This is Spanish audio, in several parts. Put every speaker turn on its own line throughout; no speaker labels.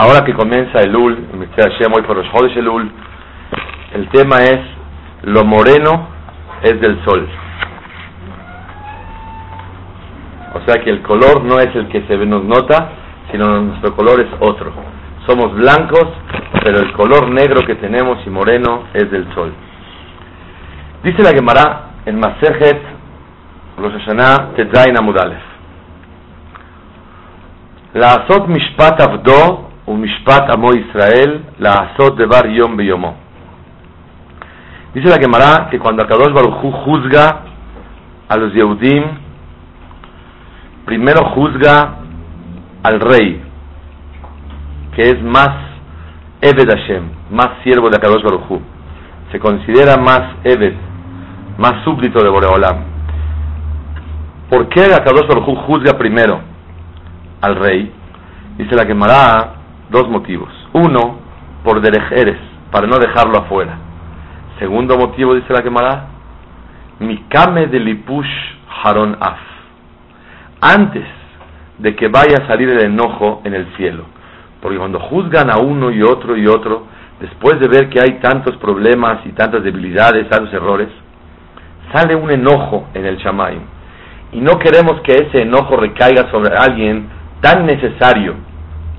Ahora que comienza el Ul, hoy por los el Ul, el tema es lo moreno es del sol. O sea que el color no es el que se nos nota, sino nuestro color es otro. Somos blancos, pero el color negro que tenemos y moreno es del sol. Dice la Gemara en Masejet Rosh Hashanah Tetzain Amudalef. Azot Mishpat Avdo Umishpat Amo Israel, la Azot Devar Yom Beyomo. Dice la Gemara que cuando Akadosh Baruj juzga a los Yehudim, primero juzga al rey, que es más Eved Hashem, más siervo de Akadosh Baruj Se considera más Eved, más súbdito de Boreolam. ¿Por qué Akadosh Baruj juzga primero al rey? Dice la Gemara Dos motivos. Uno, por derejeres, para no dejarlo afuera. Segundo motivo, dice la quemada, Mikame de Lipush Haron Af. Antes de que vaya a salir el enojo en el cielo. Porque cuando juzgan a uno y otro y otro, después de ver que hay tantos problemas y tantas debilidades, tantos errores, sale un enojo en el Shamaim. Y no queremos que ese enojo recaiga sobre alguien tan necesario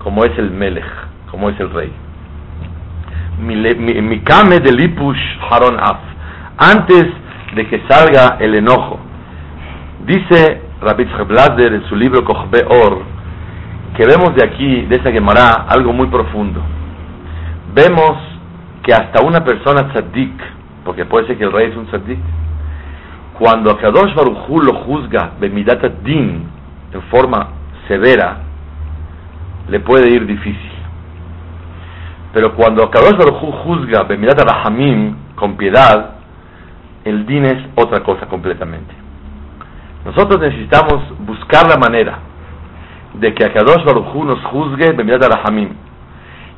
como es el Melech, como es el rey. Mikame de Lipush Haron Af, antes de que salga el enojo. Dice Rabbi Blaser en su libro Kochbe Or, que vemos de aquí, de esa Gemara, algo muy profundo. Vemos que hasta una persona tzaddik, porque puede ser que el rey es un tzaddik, cuando Kadosh Baruch lo juzga de Midat Din en forma severa, le puede ir difícil. Pero cuando Kadosh Baruj juzga Bemirat Rahamim con piedad, el din es otra cosa completamente. Nosotros necesitamos buscar la manera de que Akadosh Baruj nos juzgue Bemirat Rahamim.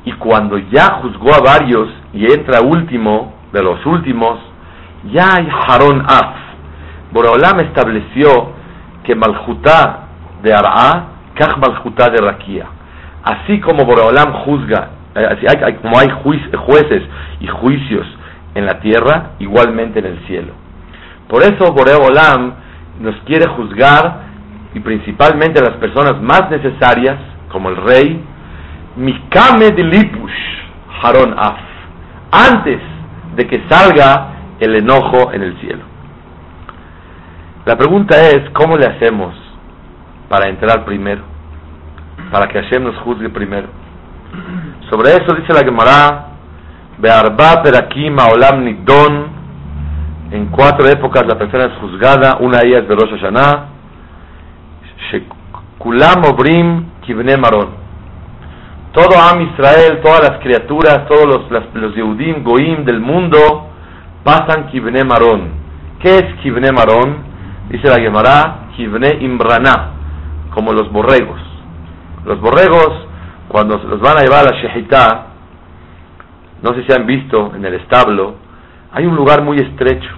Y cuando ya juzgó a varios y entra último de los últimos, ya hay Haron Af. Boraolam estableció que Malchutá de Ara'a, Kach Malchutá de Rakia así como Boreolam juzga, eh, así hay, como hay jueces y juicios en la tierra, igualmente en el cielo. Por eso Boreolam nos quiere juzgar y principalmente a las personas más necesarias, como el rey, Mikame de Lipush Haron Af, antes de que salga el enojo en el cielo. La pregunta es, ¿cómo le hacemos para entrar primero? Para que Hashem nos juzgue primero. Sobre eso dice la Gemara, Be'arba perakim nidon, en cuatro épocas la persona es juzgada, una de ellas de Rosh Hashanah, Shekulam obrim kivne maron. Todo Am Israel, todas las criaturas, todos los, los Yehudim, Goim del mundo, pasan kivne maron. ¿Qué es kivne maron? Dice la Gemara, kivne imbrana, como los borregos. Los borregos, cuando los van a llevar a la Shehitá, no sé si han visto en el establo, hay un lugar muy estrecho,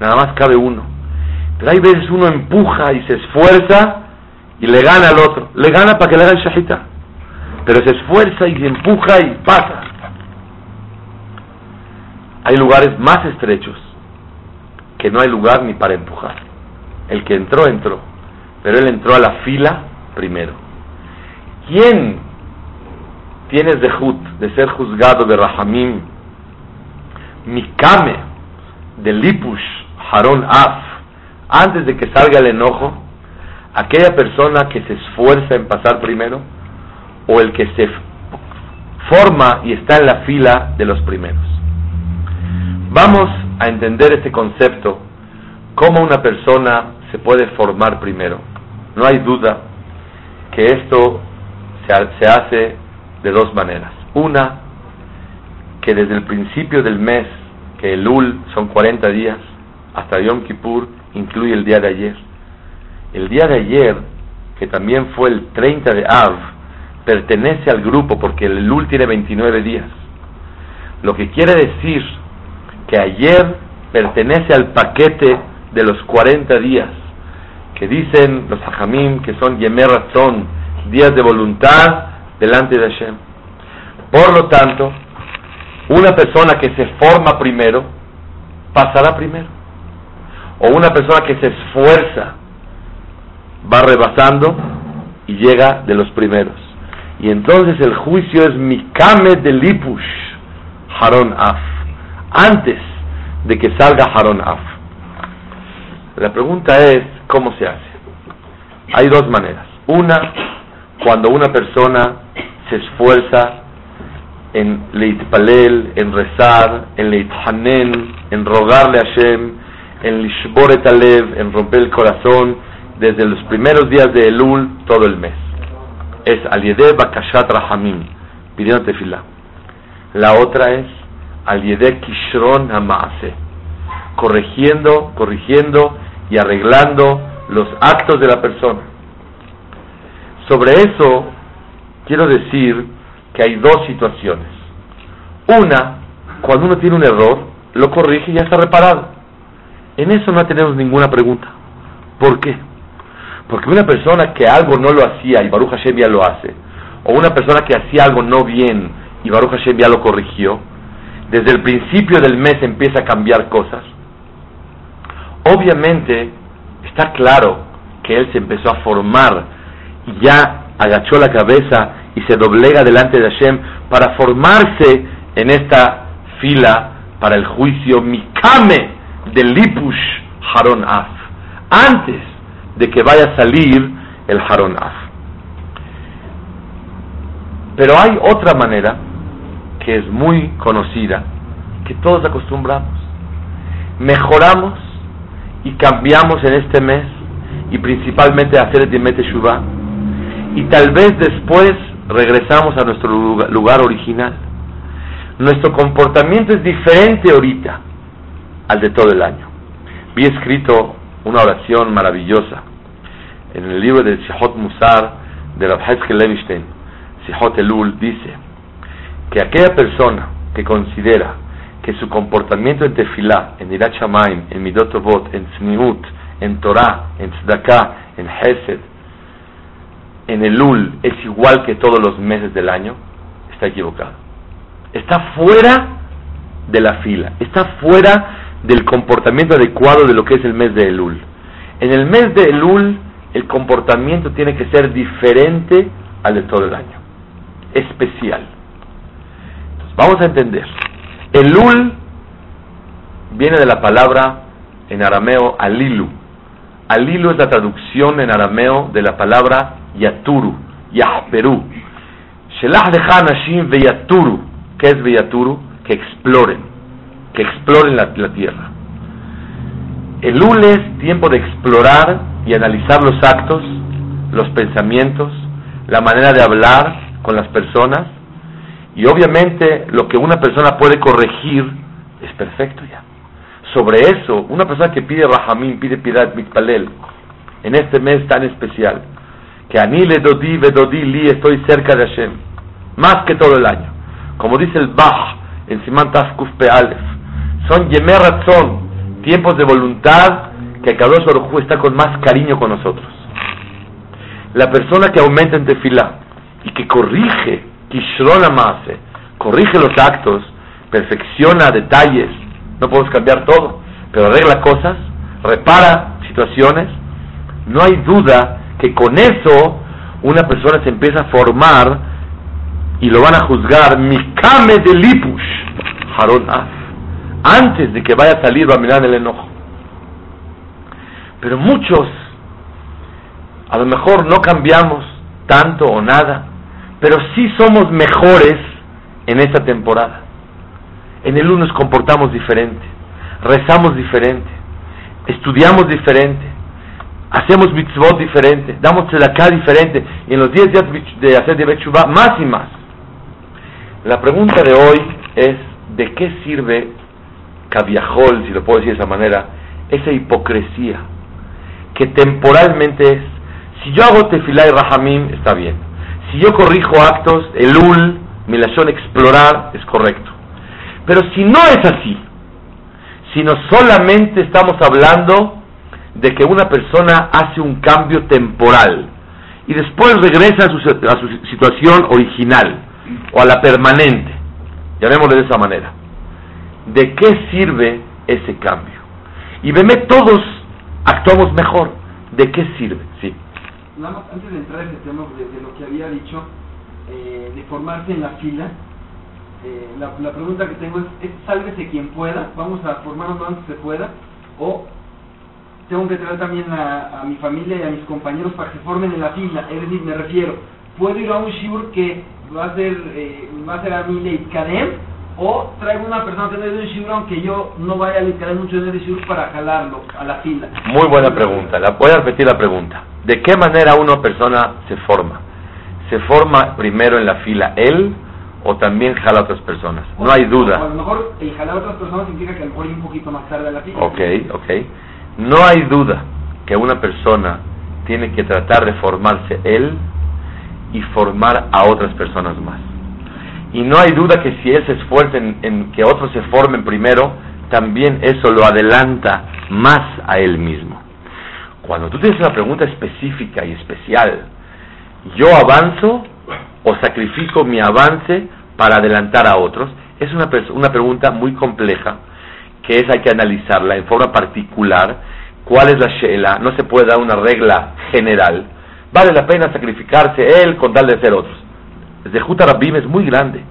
nada más cabe uno. Pero hay veces uno empuja y se esfuerza y le gana al otro. Le gana para que le haga el. Pero se esfuerza y se empuja y pasa. Hay lugares más estrechos que no hay lugar ni para empujar. El que entró, entró. Pero él entró a la fila primero. ¿Quién tiene dejut de ser juzgado de Rahamim? Mikame, de Lipush, Haron Af, antes de que salga el enojo, aquella persona que se esfuerza en pasar primero, o el que se forma y está en la fila de los primeros. Vamos a entender este concepto, cómo una persona se puede formar primero. No hay duda que esto se, hace de dos maneras. Una, que desde el principio del mes, que el Ul son 40 días, hasta Yom Kippur, incluye el día de ayer. El día de ayer, que también fue el 30 de Av, pertenece al grupo porque el Lul tiene 29 días. Lo que quiere decir que ayer pertenece al paquete de los 40 días que dicen los hajamim que son yemer razón, días de voluntad delante de Hashem. Por lo tanto, una persona que se forma primero, pasará primero. O una persona que se esfuerza, va rebasando y llega de los primeros. Y entonces el juicio es Mikame de Lipush, Haron Af, antes de que salga Haron Af. La pregunta es, ¿cómo se hace? Hay dos maneras. Una, cuando una persona se esfuerza en leitpalel, en rezar, en leithanen, en rogarle a Hashem, en lishboret alev, en romper el corazón, desde los primeros días de Elul, todo el mes. Es aliede bakashat rahamim, pidiendo tefilá. La otra es aliede kishron hamaase, corrigiendo, corrigiendo y arreglando los actos de la persona. Sobre eso quiero decir que hay dos situaciones. Una, cuando uno tiene un error, lo corrige y ya está reparado. En eso no tenemos ninguna pregunta. ¿Por qué? Porque una persona que algo no lo hacía y Baruch Hashem ya lo hace, o una persona que hacía algo no bien y Baruch Hashem ya lo corrigió, desde el principio del mes empieza a cambiar cosas, Obviamente está claro que él se empezó a formar ya agachó la cabeza y se doblega delante de Hashem para formarse en esta fila para el juicio Mikame del Lipush Haron Af, antes de que vaya a salir el Haron Af. Pero hay otra manera que es muy conocida, que todos acostumbramos. Mejoramos y cambiamos en este mes y principalmente hacer el Dimete Shuvah y tal vez después regresamos a nuestro lugar original. Nuestro comportamiento es diferente ahorita al de todo el año. Vi escrito una oración maravillosa en el libro de Sihot Musar de Rav Levinstein, Sihot Elul, dice que aquella persona que considera que su comportamiento en Tefilá, en Irat en Midot en Tzniut, en Torah, en Tzedakah, en Hesed, en Elul es igual que todos los meses del año, está equivocado. Está fuera de la fila, está fuera del comportamiento adecuado de lo que es el mes de Elul. En el mes de Elul el comportamiento tiene que ser diferente al de todo el año, especial. vamos a entender. Elul viene de la palabra en arameo alilu. Alilu es la traducción en arameo de la palabra yaturu, yahperu. Shelah de veyaturu. ¿Qué es veyaturu? Que exploren, que exploren la, la tierra. Elul es tiempo de explorar y analizar los actos, los pensamientos, la manera de hablar con las personas y obviamente lo que una persona puede corregir es perfecto ya. Sobre eso, una persona que pide Rahamim, pide piedad, mitpalel, en este mes tan especial, que a le dodi, vedodi, li, estoy cerca de Hashem, más que todo el año. Como dice el Bach en Simán Tafkuf Pealef, son Yemerazón, tiempos de voluntad que Kadosh Baruj está con más cariño con nosotros. La persona que aumenta en tefilá y que corrige Kishrona Maase, corrige los actos, perfecciona detalles, no podemos cambiar todo, pero arregla cosas, repara situaciones, no hay duda que con eso una persona se empieza a formar y lo van a juzgar Mikame de Lipush, Haron antes de que vaya a salir va a mirar el enojo. Pero muchos, a lo mejor no cambiamos tanto o nada, pero sí somos mejores en esta temporada. En el nos comportamos diferente, rezamos diferente, estudiamos diferente, hacemos mitzvot diferente, damos acá diferente, y en los 10 días de hacer de más y más. La pregunta de hoy es, ¿de qué sirve caviajol, si lo puedo decir de esa manera, esa hipocresía que temporalmente es, si yo hago tefilá y rahamim, está bien, si yo corrijo actos, el ul, milashon, explorar, es correcto. Pero si no es así, sino solamente estamos hablando de que una persona hace un cambio temporal y después regresa a su, a su situación original o a la permanente, llamémosle de esa manera. ¿De qué sirve ese cambio? Y veme, todos actuamos mejor. ¿De qué sirve? Sí.
antes de entrar en tema de, lo que había dicho, eh, de formarse en la fila, eh, la, pregunta que tengo es, es, sálvese quien pueda, vamos a formarnos lo antes que se pueda, o tengo que traer también a, mi familia y a mis compañeros para que se formen en la fila, es decir, me refiero, puedo ir a un shibur que va a ser, eh, va a ser a mi ley kadem, o traigo una persona que no es de un shibur aunque yo no vaya a literal mucho de shibur para jalarlo a la fila.
Muy buena pregunta, la, voy a repetir la pregunta. ¿De qué manera una persona se forma? ¿Se forma primero en la fila él o también jala a otras personas. no hay duda.
a lo mejor el jalar a otras personas significa que a lo mejor un poquito más tarde a la fila.
Ok, ok. No hay duda que una persona tiene que tratar de formarse él y formar a otras personas más. Y no hay duda que si él se esfuerza en, en que otros se formen primero, también eso lo adelanta más a él mismo. Cuando tú tienes una pregunta específica y especial, yo avanzo o sacrifico mi avance para adelantar a otros? Es una, una pregunta muy compleja que es hay que analizarla en forma particular. ¿Cuál es la shela? No se puede dar una regla general. Vale la pena sacrificarse él con tal de ser otros. El de Rabim es muy grande.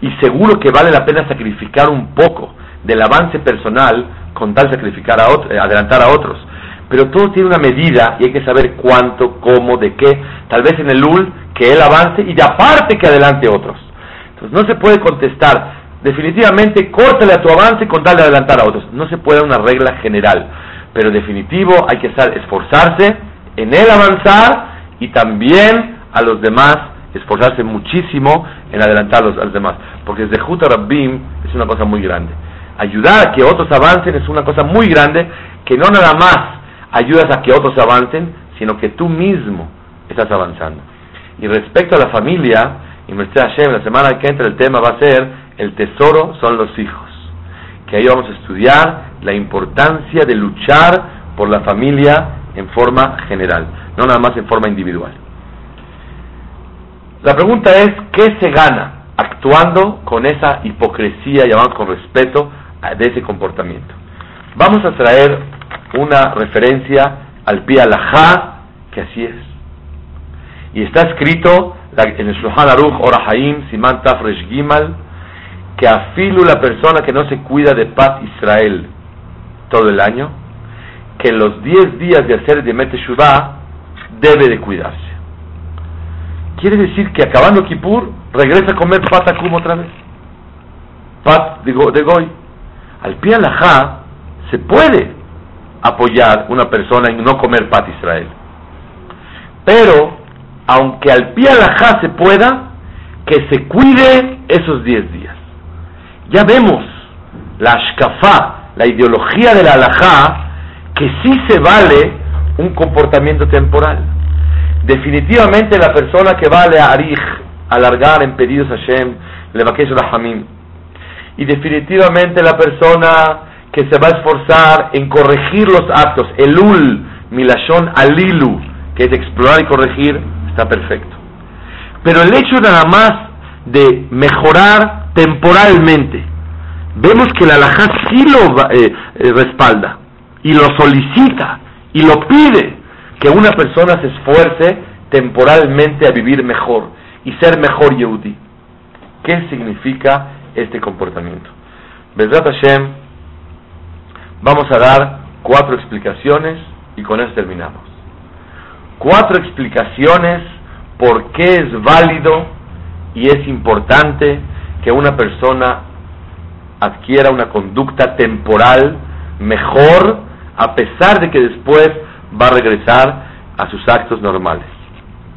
Y seguro que vale la pena sacrificar un poco del avance personal con tal de sacrificar a otros, adelantar a otros. Pero todo tiene una medida y hay que saber cuánto, cómo, de qué. Tal vez en el UL que él avance y de aparte que adelante otros. Entonces no se puede contestar definitivamente córtale a tu avance con tal de adelantar a otros. No se puede una regla general, pero definitivo hay que esforzarse en él avanzar y también a los demás esforzarse muchísimo en adelantar a los, demás, porque desde Juta Rabbim es una cosa muy grande. Ayudar a que otros avancen es una cosa muy grande que no nada más ayudas a que otros avancen, sino que tú mismo estás avanzando. Y respecto a la familia, y Hashem, la semana que entra el tema va a ser el tesoro son los hijos. Que ahí vamos a estudiar la importancia de luchar por la familia en forma general, no nada más en forma individual. La pregunta es, ¿qué se gana actuando con esa hipocresía, llamamos con respeto, de ese comportamiento? Vamos a traer una referencia al pie alajá, que así es. Y está escrito en el Shulchan Aruch Orahaim Siman Tafresh Gimal que afilu la persona que no se cuida de paz Israel todo el año, que los 10 días de hacer de Meteshuvah debe de cuidarse. Quiere decir que acabando Kippur regresa a comer pat akum otra vez. Pat de, Goy. Al pie alajá se puede apoyar una persona en no comer pat Israel. Pero aunque al pie alajá se pueda, que se cuide esos 10 días. Ya vemos la ashkafá, la ideología de la alajá, que sí se vale un comportamiento temporal. Definitivamente la persona que vale a Arij, alargar en pedidos a Hashem, le va a Rahamim. Y definitivamente la persona que se va a esforzar en corregir los actos, elul, milashon alilu, que es explorar y corregir, está perfecto. Pero el hecho nada más de mejorar temporalmente, vemos que la alajá sí lo eh, eh, respalda y lo solicita y lo pide que una persona se esfuerce temporalmente a vivir mejor y ser mejor Yehudi. ¿Qué significa este comportamiento? Besrat Hashem, vamos a dar cuatro explicaciones y con eso terminamos cuatro explicaciones por qué es válido y es importante que una persona adquiera una conducta temporal mejor a pesar de que después va a regresar a sus actos normales.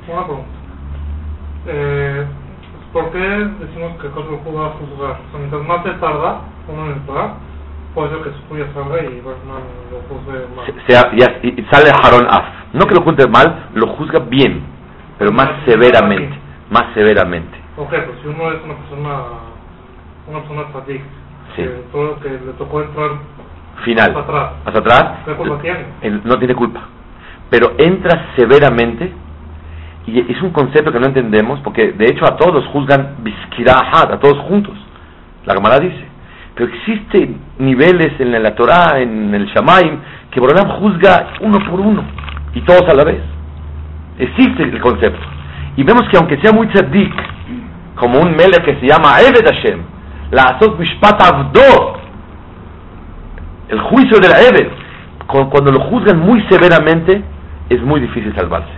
Una. Eh, ¿Por qué decimos que Hu va a juzgar? O sea, mientras más se tarda uno en el puede ser que y Barman lo juzgue mal.
Se- sea- ya- y- y sale Harón Af. No que lo juzgue mal, lo juzga bien, pero más severamente. Más severamente.
Ok, pues si uno es una persona, una persona tzadik,
Sí.
que todo que le tocó entrar
Final.
hasta atrás,
Hasta atrás,
¿qué culpa tiene?
él no tiene culpa. Pero entra severamente, y es un concepto que no entendemos, porque de hecho a todos juzgan biskirahat, a todos juntos. La Gemara dice. Pero existen niveles en la Torah, en el Shamaim, que Borolam juzga uno por uno, y todos a la vez. Existe el concepto. Y vemos que aunque sea muy tzaddik, como un mele que se llama Eved Hashem, la Azot Mishpat Avdo, el juicio del Eved, cu- cuando lo juzgan muy severamente, es muy difícil salvarse.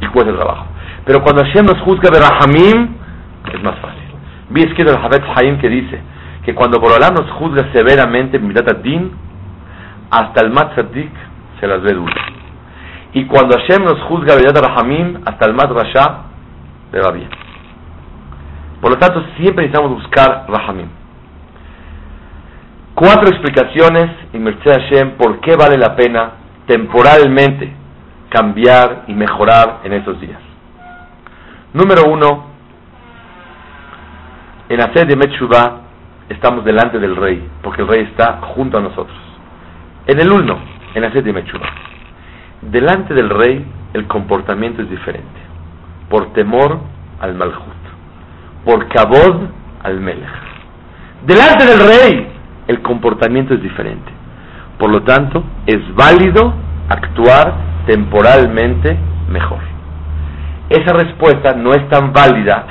Y cuesta trabajo. Pero cuando Hashem nos juzga de Rahamim, es más fácil. Vi escrito el Havetz Haim que dice que cuando Borolam nos juzga severamente, Din, hasta el Mat Tzaddik se las ve duras. Y cuando Hashem nos juzga Rahamim, hasta el Mat Rasha le va bien. Por lo tanto, siempre necesitamos buscar Rahamim. Cuatro explicaciones, y Merced Hashem, por qué vale la pena temporalmente cambiar y mejorar en estos días. Número uno, en hacer de Metshuva estamos delante del rey, porque el rey está junto a nosotros. En el uno, en hacer de Metshuva, delante del rey el comportamiento es diferente, por temor al Malhut, por kabod al Melech. Delante del rey el comportamiento es diferente. Por lo tanto, es válido actuar temporalmente mejor. Esa respuesta no es tan válida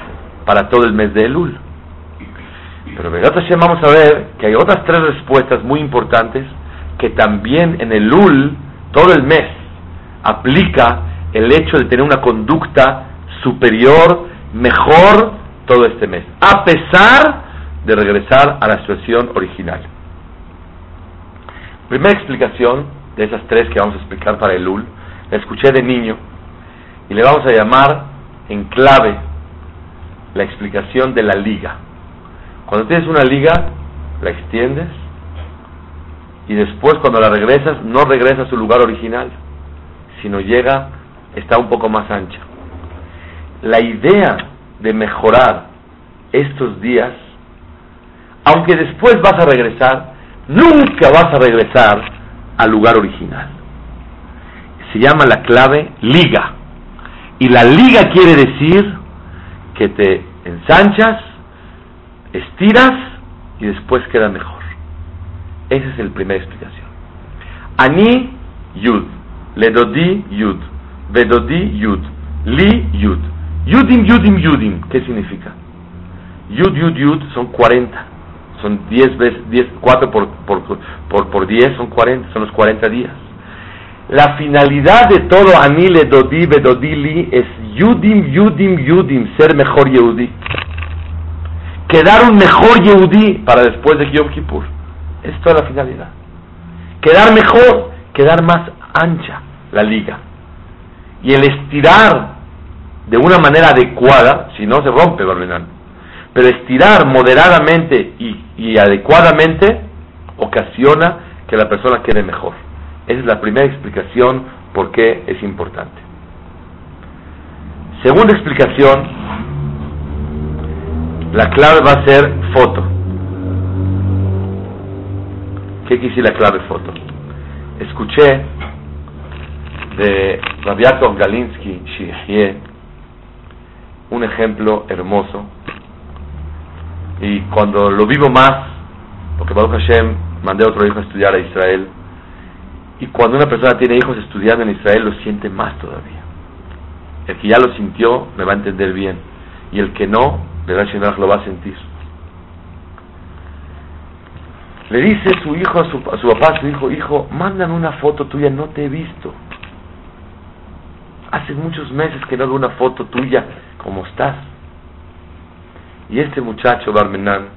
para todo el mes de Elul. Pero Begat Hashem vamos a ver que hay otras tres respuestas muy importantes que también en Elul, todo el mes, aplica el hecho de tener una conducta superior, mejor todo este mes, a pesar de regresar a la situación original. Primera explicación de esas tres que vamos a explicar para Elul, la escuché de niño y le vamos a llamar en clave la explicación de la liga. Cuando tienes una liga, la extiendes y después cuando la regresas, no regresa a su lugar original, sino llega, está un poco más ancha. La idea de mejorar estos días, aunque después vas a regresar, nunca vas a regresar al lugar original. Se llama la clave liga. Y la liga quiere decir que te ensanchas, estiras y después queda mejor. Esa es la primera explicación. Ani Yud, Ledodi Yud, Vedodi Yud, Li Yud. Yudim, Yudim, Yudim. ¿Qué significa? Yud, Yud, Yud son 40. Son 10 veces, 10, 4 por, por, por, por 10 son 40, son los 40 días. La finalidad de todo Ani, Ledodi, Vedodi, Li es Yudim, Yudim, Yudim, ser mejor Yehudi. Quedar un mejor Yehudi para después de Yom Kippur. Es toda la finalidad. Quedar mejor, quedar más ancha la liga. Y el estirar de una manera adecuada, si no se rompe, Barmenán. Pero estirar moderadamente y, y adecuadamente ocasiona que la persona quede mejor. Esa es la primera explicación por qué es importante. Segunda explicación, la clave va a ser foto. ¿Qué decir la clave foto? Escuché de Rabiakov Galinsky, Shihye, un ejemplo hermoso. Y cuando lo vivo más, porque Baruch Hashem mandé a otro hijo a estudiar a Israel, y cuando una persona tiene hijos estudiando en Israel, lo siente más todavía. El que ya lo sintió me va a entender bien, y el que no, Lo va a sentir. Le dice su hijo a su, a su papá, su hijo, hijo, mándame una foto tuya, no te he visto. Hace muchos meses que no veo una foto tuya, ¿cómo estás? Y este muchacho, Barmenán,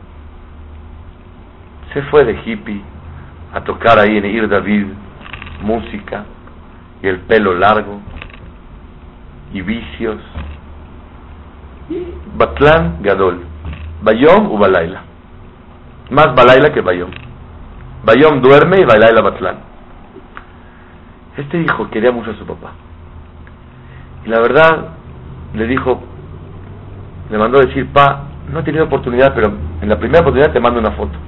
se fue de hippie a tocar ahí en Ir David, música, y el pelo largo y vicios. Batlán Gadol, Bayom u Balaila. Más Balaila que Bayom. Bayom duerme y Balaila Batlán. Este hijo quería mucho a su papá. Y la verdad, le dijo, le mandó a decir, pa, no he tenido oportunidad, pero en la primera oportunidad te mando una foto.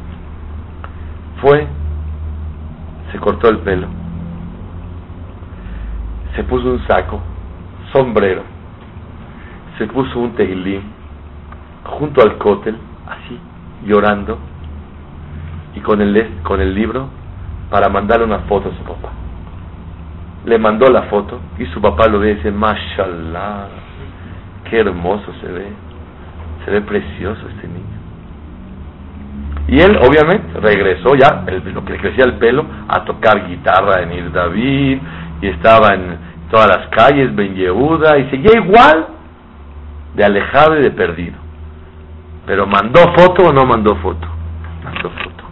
Fue, se cortó el pelo, se puso un saco, sombrero, se puso un teilín junto al cótel, así, llorando, y con el, con el libro para mandarle una foto a su papá. Le mandó la foto y su papá lo ve y dice, mashallah, qué hermoso se ve, se ve precioso este niño. Y él, obviamente, regresó ya, lo que le crecía el pelo, a tocar guitarra en Ir David, y estaba en todas las calles, Ben Yehuda, y seguía igual de alejado y de perdido. Pero mandó foto o no mandó foto? Mandó foto.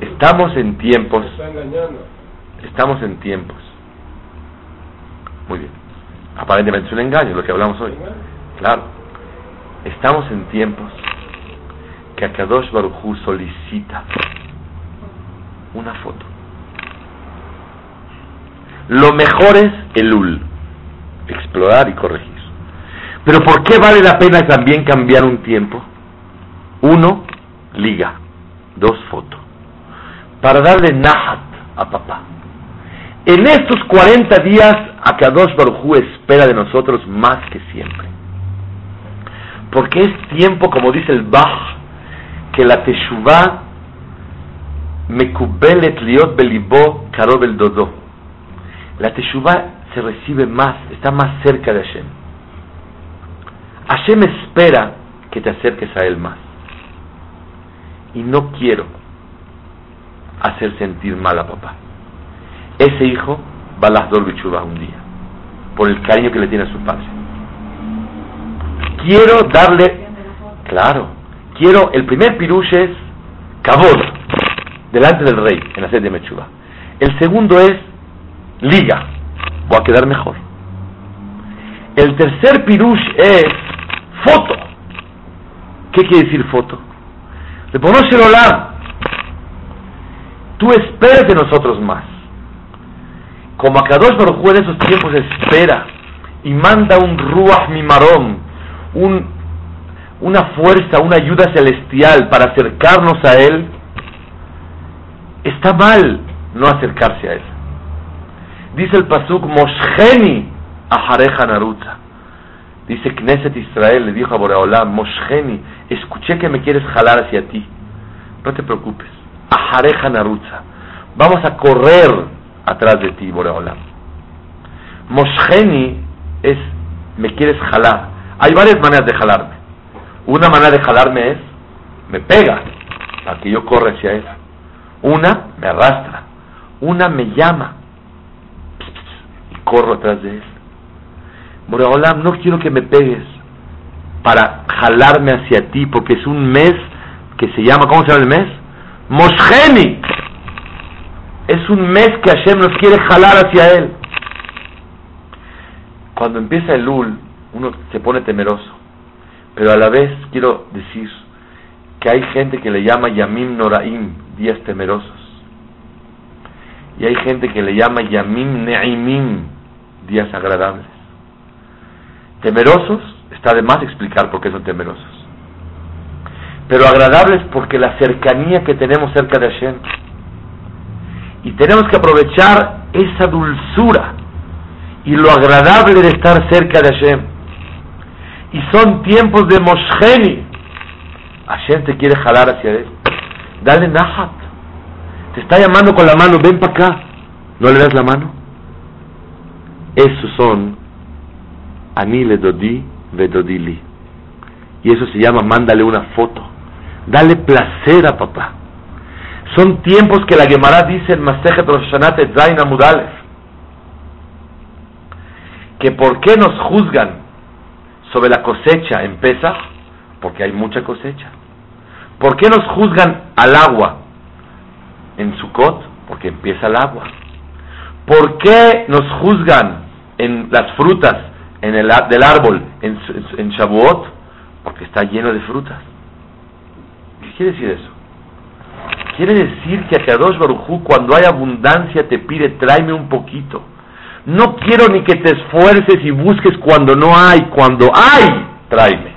Estamos en tiempos. Estamos en tiempos. Muy bien. Aparentemente es un engaño lo que hablamos hoy. Claro. Estamos en tiempos que Akadosh Baruchu solicita una foto. Lo mejor es el ul, explorar y corregir. Pero ¿por qué vale la pena también cambiar un tiempo? Uno, liga. Dos, foto. Para darle nahat a papá. En estos 40 días, Akadosh Barujú espera de nosotros más que siempre. Porque es tiempo, como dice el Bach, que la Teshuvah mekubelet liot belibó karob el dodo. La Teshuvah se recibe más, está más cerca de Hashem. Hashem espera que te acerques a Él más. Y no quiero hacer sentir mal a papá. Ese hijo va a las Bichubah un día, por el cariño que le tiene a su padre. Quiero darle, claro, quiero, el primer pirush es kabod, delante del rey, en la sede de Mechuba. El segundo es liga, voy a quedar mejor. El tercer pirush es foto. ¿Qué quiere decir foto? Ponemos el. Tú esperas de nosotros más. Como Akadosh Baruj en esos tiempos espera y manda un Ruach Mimarón, un, una fuerza, una ayuda celestial para acercarnos a Él, está mal no acercarse a Él. Dice el Pasuk, Mosheni Ahareja Naruta. Dice Knesset Israel, le dijo a Boreolam, Mosheni, escuché que me quieres jalar hacia ti. No te preocupes. Ahareja Narutza. Vamos a correr atrás de ti, Boreolam. Mosheni es, me quieres jalar. Hay varias maneras de jalarme. Una manera de jalarme es, me pega para que yo corra hacia él. Una, me arrastra. Una, me llama y corro atrás de él. Boreolam, no quiero que me pegues para jalarme hacia ti, porque es un mes que se llama, ¿cómo se llama el mes? Mosheni. Es un mes que Hashem nos quiere jalar hacia él. Cuando empieza el Lul, uno se pone temeroso. Pero a la vez quiero decir que hay gente que le llama Yamim Noraim, días temerosos. Y hay gente que le llama Yamim Ne'imim, días agradables. Temerosos, está de más explicar por qué son temerosos. Pero agradables porque la cercanía que tenemos cerca de Hashem. Y tenemos que aprovechar esa dulzura y lo agradable de estar cerca de Hashem. Y son tiempos de Mosheni. Hashem te quiere jalar hacia él. Dale Nahat. Te está llamando con la mano, ven para acá. ¿No le das la mano? Esos son Ani le dodi vedodili. Y eso se llama mándale una foto. Dale placer a papá. Son tiempos que la Gemara dice en Masejet Rosh Zain Amudalef que por qué nos juzgan sobre la cosecha en Pesach, porque hay mucha cosecha. ¿Por qué nos juzgan al agua en Sukkot? Porque empieza el agua. ¿Por qué nos juzgan en las frutas en el, del árbol en, Shavuot? Porque está lleno de frutas. ¿Qué quiere decir eso? Quiere decir que a Kadosh Barujú cuando hay abundancia te pide tráeme un poquito. No quiero ni que te esfuerces y busques cuando no hay, cuando hay, tráeme.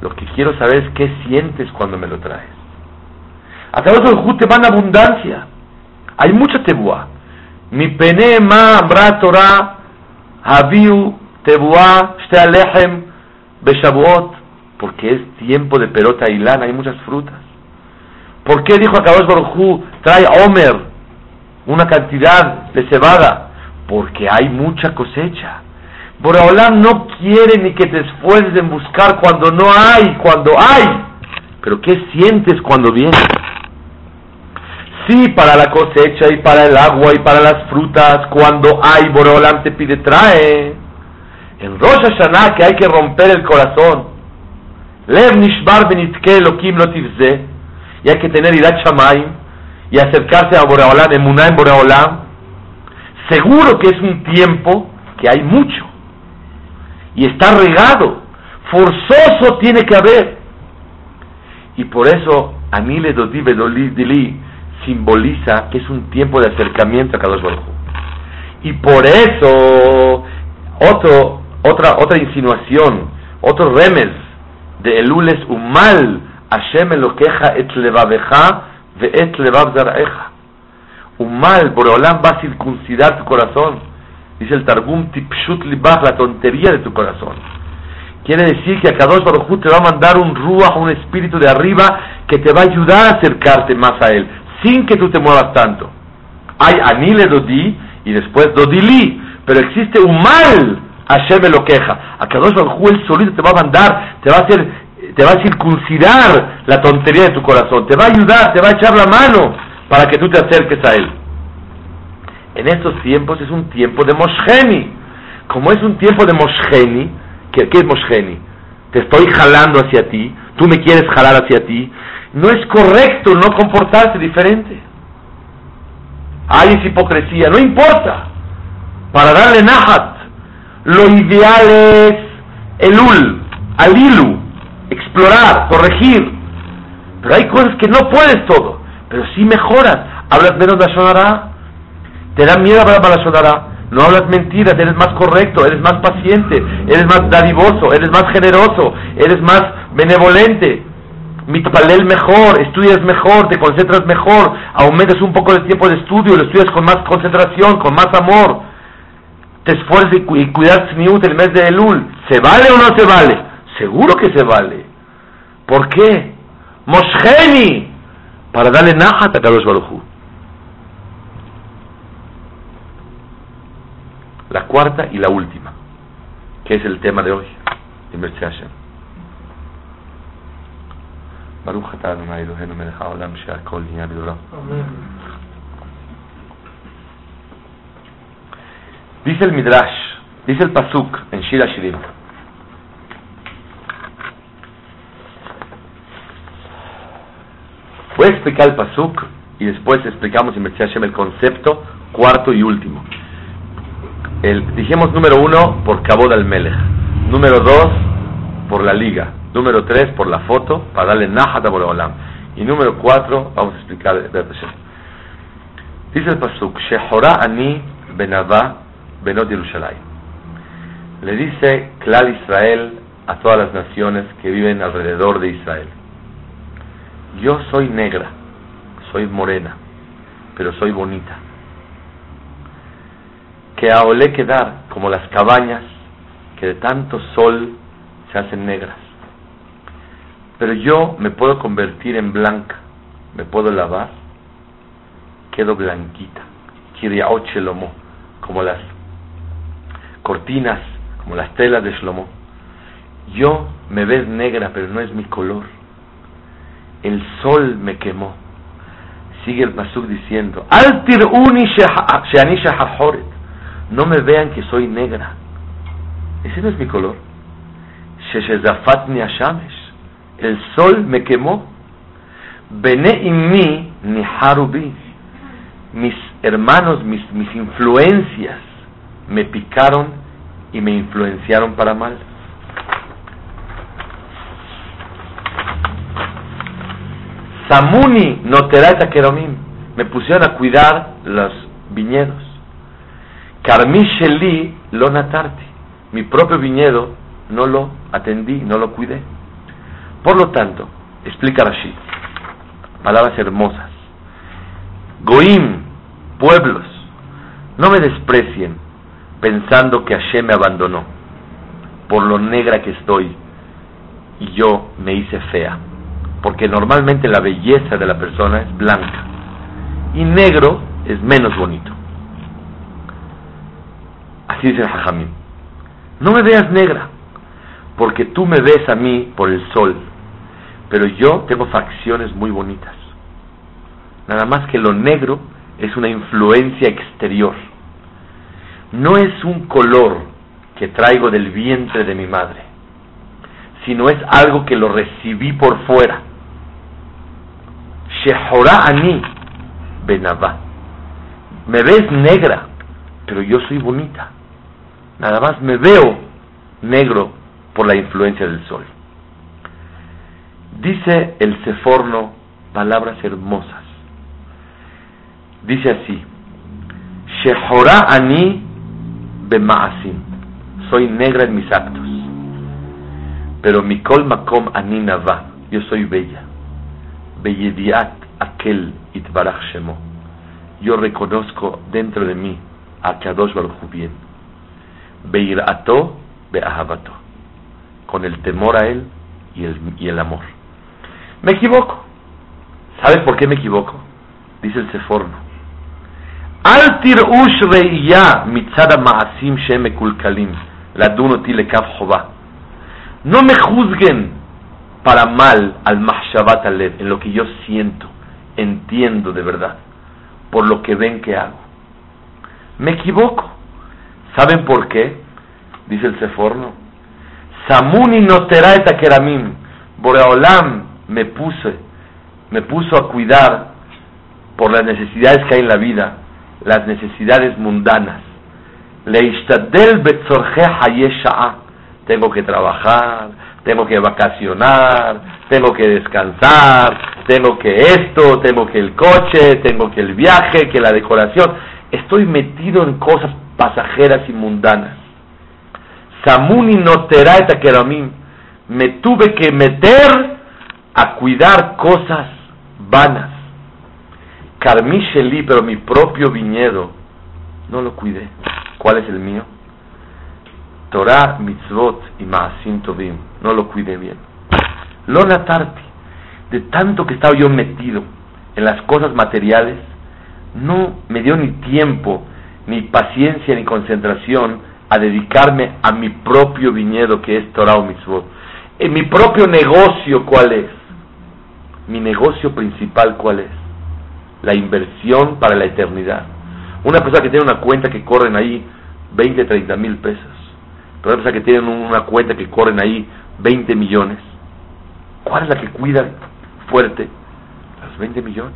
Lo que quiero saber es qué sientes cuando me lo traes. A Kadosh Barujú te van abundancia. Hay mucha tebuá. Mi pene ma habiu tebuá, shte alejem, beshavuot, porque es tiempo de perota y lana, hay muchas frutas. ¿Por qué dijo a Kadosh trae Omer una cantidad de cebada? Porque hay mucha cosecha. Boraholam no quiere ni que te esfuerces en buscar cuando no hay, cuando hay. Pero ¿qué sientes cuando viene? Sí, para la cosecha y para el agua y para las frutas, cuando hay, Boraholam te pide trae. En Rosh Hashanah que hay que romper el corazón. Lev nishbar benitke elokim lo y hay que tener Irat Shamayim y acercarse a Boreolam, Emuná en Boreolam, seguro que es un tiempo que hay mucho y está regado, forzoso tiene que haber. Y por eso Anile Dodi Dili simboliza que es un tiempo de acercamiento a Kadosh Baruj Y por eso, otro, otra, otra insinuación, otro remes de Elul es mal Hashem queja et levabeja ve et levav zaraeja. Un mal, Boreolam va a circuncidar tu corazón. Dice el Targum tipshut libach, la tontería de tu corazón. Quiere decir que a Kadosh Baruj te va a mandar un ruach, un espíritu de arriba que te va a ayudar a acercarte más a él, sin que tú te muevas tanto. Hay anile dodi y después dodili, pero existe un mal, Hashem lo queja. A Kadosh Baruj él solito te va a mandar, te va a hacer te va a circuncidar la tontería de tu corazón, te va a ayudar, te va a echar la mano para que tú te acerques a Él. En estos tiempos es un tiempo de Mosheni. Como es un tiempo de Mosheni, ¿qué, es Mosheni? Te estoy jalando hacia ti, tú me quieres jalar hacia ti. No es correcto no comportarse diferente. Hay hipocresía, no importa. Para darle nahat, lo ideal es elul, alilu, explorar, corregir. Pero hay cosas que no puedes todo, pero sí mejoras. Hablas menos la sonará, te da miedo hablar la sonará, no hablas mentiras, eres más correcto, eres más paciente, eres más dadivoso, eres más generoso, eres más benevolente. Mitpalel mejor, estudias mejor, te concentras mejor, aumentas un poco el tiempo de estudio, lo estudias con más concentración, con más amor. Te esfuerzas y cuidas el mes de Elul. ¿Se vale o no se vale? Seguro que se vale. ¿Por qué? Mosheni, para darle nahat a Kadosh Baruchu. La cuarta y la última, que es el tema de hoy, Hashem. Baruch atah Adonai Eloheinu melech haolam she'akol nהיה בדברו. Dice el Midrash, dice el Pasuk en Shira Shirim. Voy a explicar el Pasuk y después explicamos en Hashem el concepto cuarto y último. El, dijimos número uno por Kabod al Melech, número dos por la liga, número tres por la foto para darle Nahat Olam y número cuatro vamos a explicar Dice el Pasuk, Shehora ani benavá benot Yerushalayim. Le dice Klal Israel a todas las naciones que viven alrededor de Israel yo soy negra, soy morena, pero soy bonita. Que a olé quedar como las cabañas que de tanto sol se hacen negras. Pero yo me puedo convertir en blanca, me puedo lavar, quedo blanquita. Shlomo, como las cortinas, como las telas de Shlomo. Yo me ves negra, pero no es mi color el sol me quemó. Sigue el Pasuk diciendo, Altir uni no me vean que soy negra. Ese no es mi color. El sol me quemó. Bene mi ni harubi. Mis hermanos, mis, mis influencias me picaron y me influenciaron para mal. Samuni noterata keromim. Me pusieron a cuidar los viñedos. Karmisheli lo natarti. Mi propio viñedo no lo atendí, no lo cuidé. Por lo tanto, explica Rashid, palabras hermosas. Goim, pueblos, no me desprecien pensando que Hashem me abandonó por lo negra que estoy y yo me hice fea. Porque normalmente la belleza de la persona es blanca y negro es menos bonito. Así dice el Jajamín. No me veas negra, porque tú me ves a mí por el sol, pero yo tengo facciones muy bonitas. Nada más que lo negro es una influencia exterior. No es un color que traigo del vientre de mi madre, sino es algo que lo recibí por fuera. Shehorá ani benavá. Me ves negra, pero yo soy bonita. Nada más me veo negro por la influencia del sol. Dice el Seforno palabras hermosas. Dice así: Shehorá ani bemaasim. Soy negra en mis actos. Pero mi kol makom ani nava. Yo soy bella. Beyediat aquel itbarach shemo. Yo reconozco dentro de mí a Kadosh Baruch bien. Beirato beahavato. Con el temor a él y el, y el amor. Me equivoco. ¿Sabes por qué me equivoco? Dice el Seforno. Al tirush reiya mitzada maasim shemekulkalim ladunoti lekaf jová. No me juzguen para mal al mahshabat alev, en lo que yo siento, entiendo de verdad, por lo que ven que hago. Me equivoco. ¿Saben por qué? Dice el Seforno. Samuni notera et Boreolam me puse, me puso a cuidar por las necesidades que hay en la vida las necesidades mundanas. Tengo que trabajar, tengo que vacacionar, tengo que descansar, tengo que esto, tengo que el coche, tengo que el viaje, que la decoración. Estoy metido en cosas pasajeras y mundanas. Samuni no. Me tuve que meter a cuidar cosas vanas. Carmicheli, pero mi propio viñedo, no lo cuidé. ¿Cuál es el mío? Torah, mitzvot y maasim tovim. No lo cuidé bien. Lo natarti, de tanto que estaba yo metido en las cosas materiales, no me dio ni tiempo, ni paciencia, ni concentración a dedicarme a mi propio viñedo que es Torah o mitzvot. En mi propio negocio, ¿cuál es? Mi negocio principal, ¿cuál es? la inversión para la eternidad. Una persona que tiene una cuenta que corren ahí 20, 30 mil pesos, pero una persona que tiene una cuenta que corren ahí 20 millones, ¿cuál es la que cuida fuerte? Los 20 millones.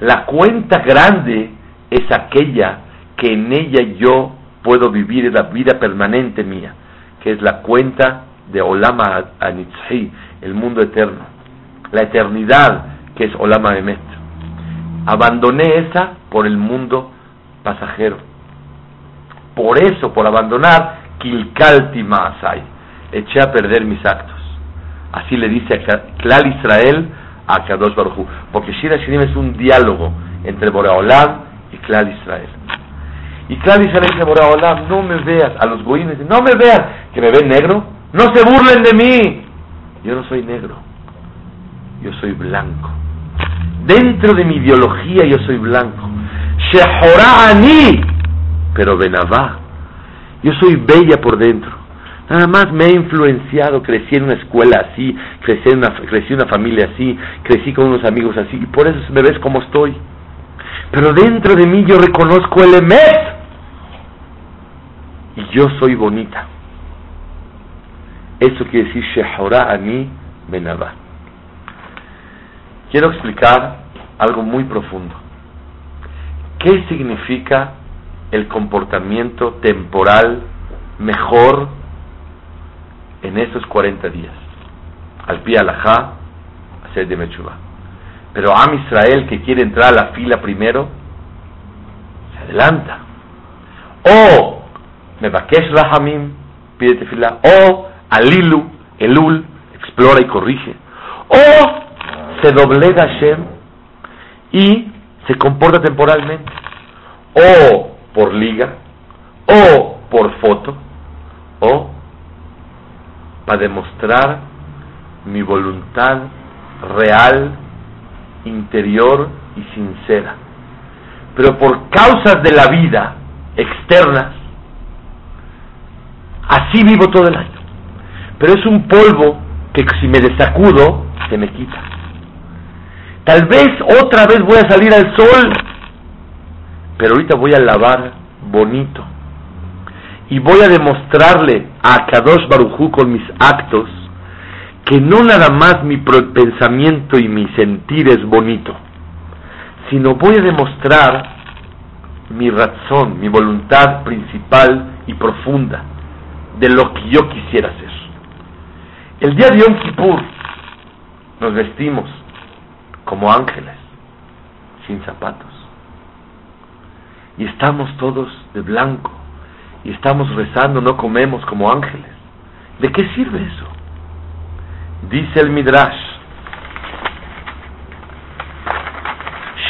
La cuenta grande es aquella que en ella yo puedo vivir la vida permanente mía, que es la cuenta de Olama Anitzhi, el mundo eterno. La eternidad, que es Olama Emet. Abandoné esa por el mundo pasajero. Por eso, por abandonar, Kilkalti Maasai, eché a perder mis actos. Así le dice a Klal Israel a Kadosh Baruj Porque Shira Shirim es un diálogo entre Boreolam y Klal Israel. Y Klal Israel dice Boreolam, no me veas, a los goyines, no me veas, que me ven negro, no se burlen de mí. Yo no soy negro, yo soy blanco. Dentro de mi ideología yo soy blanco. Shehora'ani, pero Benavá. Yo soy bella por dentro. Nada más me he influenciado, crecí en una escuela así, crecí en una, crecí en una familia así, crecí con unos amigos así, y por eso me ves como estoy. Pero dentro de mí yo reconozco el Emet. Y yo soy bonita. Eso quiere decir Shehora'ani Benavá quiero explicar algo muy profundo. ¿Qué significa el comportamiento temporal mejor en esos 40 días? Al pie alajá, hacer de Mechubá. Pero Am Israel que quiere entrar a la fila primero, se adelanta. O Mebakesh Rahamim, pide fila. O Alilu, Elul, explora y corrige. O se doblega Hashem y se comporta temporalmente. O por liga, o por foto, o para demostrar mi voluntad real interior y sincera. Pero por causas de la vida externas, así vivo todo el año. Pero es un polvo que si me desacudo, se me quita. Tal vez otra vez voy a salir al sol, pero ahorita voy a lavar bonito. Y voy a demostrarle a Kadosh Barujú con mis actos que no nada más mi pensamiento y mi sentir es bonito, sino voy a demostrar mi razón, mi voluntad principal y profunda de lo que yo quisiera hacer. El día de Yom Kippur nos vestimos como ángeles, sin zapatos, y estamos todos de blanco, y estamos rezando, no comemos como ángeles. ¿De qué sirve eso? Dice el Midrash,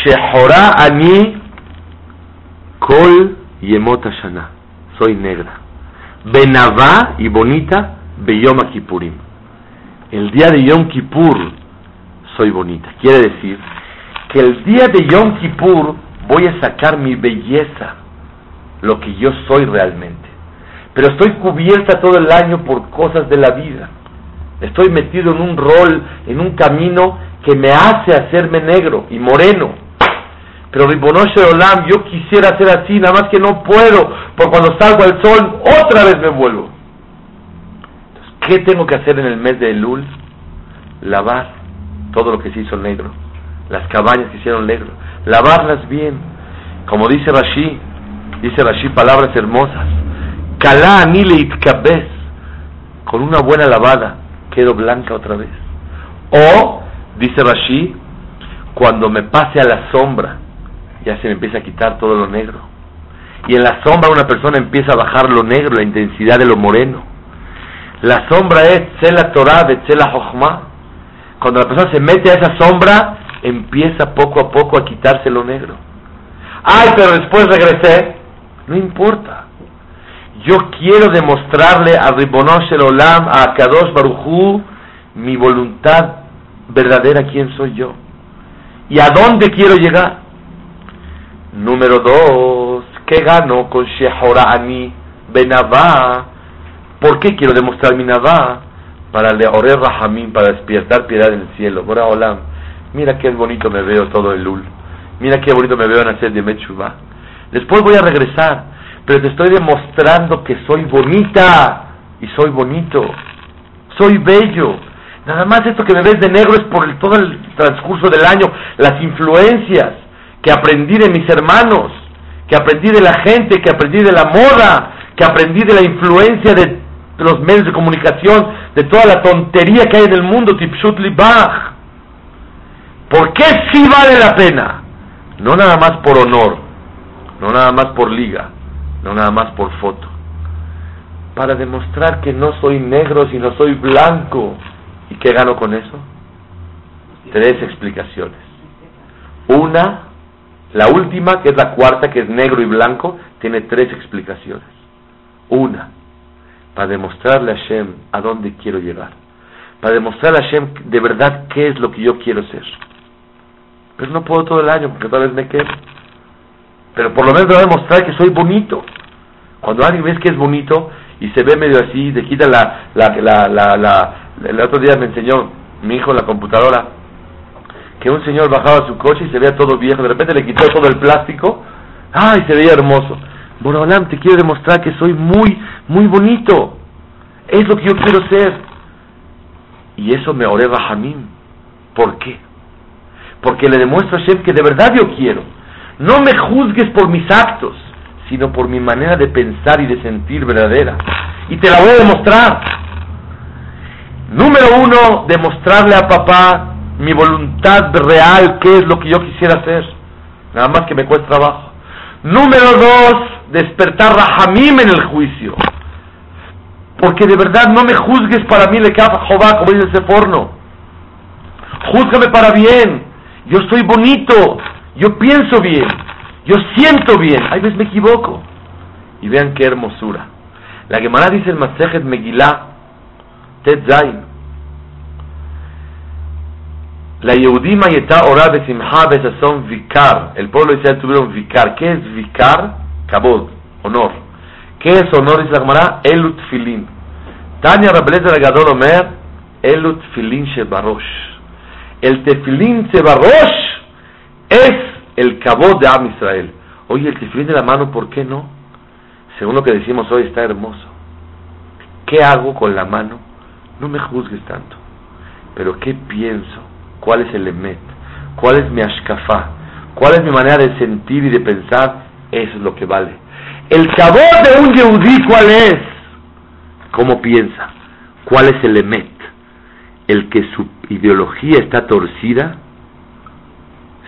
Shehora ani kol yemot shana. Soy negra. Benavá y bonita beyom Kippurim. El día de Yom Kippur soy bonita. Quiere decir que el día de Yom Kippur voy a sacar mi belleza, lo que yo soy realmente. Pero estoy cubierta todo el año por cosas de la vida. Estoy metido en un rol, en un camino que me hace hacerme negro y moreno. Pero Ribonoshe Olam, yo quisiera ser así, nada más que no puedo, porque cuando salgo al sol, otra vez me vuelvo. ¿qué tengo que hacer en el mes de Elul? Lavar todo lo que se hizo negro, las cabañas que hicieron negro, lavarlas bien. Como dice Rashi, dice Rashi palabras hermosas. Kalá anile con una buena lavada quedo blanca otra vez. O, dice Rashi, cuando me pase a la sombra, ya se me empieza a quitar todo lo negro. Y en la sombra una persona empieza a bajar lo negro, la intensidad de lo moreno. La sombra es Tzela Torah de Tzela Jochma. Cuando la persona se mete a esa sombra, empieza poco a poco a quitarse lo negro. Ay, pero después regresé. No importa. Yo quiero demostrarle a Ribonosh el Olam, a Kadosh Baruchu, mi voluntad verdadera, quién soy yo. ¿Y a dónde quiero llegar? Número dos, ¿qué gano con Shehorani Benavá? ¿Por qué quiero demostrar mi Navá? Para leorer Rahamim, para despiertar piedad en el cielo. Bora Olam, mira qué bonito me veo todo el Lul. Mira qué bonito me veo en hacer de Mechuba. Después voy a regresar pero te estoy demostrando que soy bonita y soy bonito, soy bello. Nada más esto que me ves de negro es por todo el transcurso del año, las influencias que aprendí de mis hermanos, que aprendí de la gente, que aprendí de la moda, que aprendí de la influencia de los medios de comunicación, de toda la tontería que hay en el mundo, tipshut libach. ¿Por qué sí vale la pena? No nada más por honor, no nada más por liga, no nada más por foto, para demostrar que no soy negro, sino soy blanco. ¿Y qué gano con eso? Tres explicaciones. Una, la última, que es la cuarta, que es negro y blanco, tiene tres explicaciones. Una, para demostrarle a Hashem a dónde quiero llegar. Para demostrarle a Hashem de verdad qué es lo que yo quiero ser. Pero no puedo todo el año porque tal vez me quedo. Pero por lo menos voy a demostrar que soy bonito. Cuando alguien ves que es bonito y se ve medio así, te quita la, la, la, la, la, el otro día me enseñó mi hijo la computadora que un señor bajaba su coche y se veía todo viejo, de repente le quitó todo el plástico, ¡ay! se veía hermoso. Borolam, te quiero demostrar que soy muy, muy bonito. Es lo que yo quiero ser. Y eso me oré Rahamim. ¿Por qué? Porque le demuestro a Shem que de verdad yo quiero. No me juzgues por mis actos, sino por mi manera de pensar y de sentir verdadera. Y te la voy a demostrar. Número uno, demostrarle a papá mi voluntad real, qué es lo que yo quisiera hacer. Nada más que me cuesta trabajo. Número dos, despertar Rahamim en el juicio. Porque de verdad no me juzgues para mí, le Jehová, como dice ese forno. Júzgame para bien. Yo estoy bonito. Yo pienso bien. Yo siento bien. Hay veces me equivoco. Y vean qué hermosura. La Gemara dice el Masejet Megillah, Tet Zain. La Yehudima yeta ora besimha besazón vikar. El pueblo de Israel tuvieron vikar. ¿Qué es vikar? Kabod, honor. ¿Qué es honor? Dice la elut filin. Tania Rabeleza de Gadol Omer, elut filin shebarosh. El tefilín shebarosh es el kabod de Am Israel. Oye, el tefilín de la mano, ¿por qué no? Según lo que decimos hoy, está hermoso. ¿Qué hago con la mano? No me juzgues tanto. Pero ¿qué pienso? ¿Cuál es el emet? ¿Cuál es mi ashkafá? ¿Cuál es mi manera de sentir y de pensar? Eso es lo que vale. El cabot de un yehudí, ¿cuál es? ¿Cómo piensa? ¿Cuál es el emet? El que su ideología está torcida,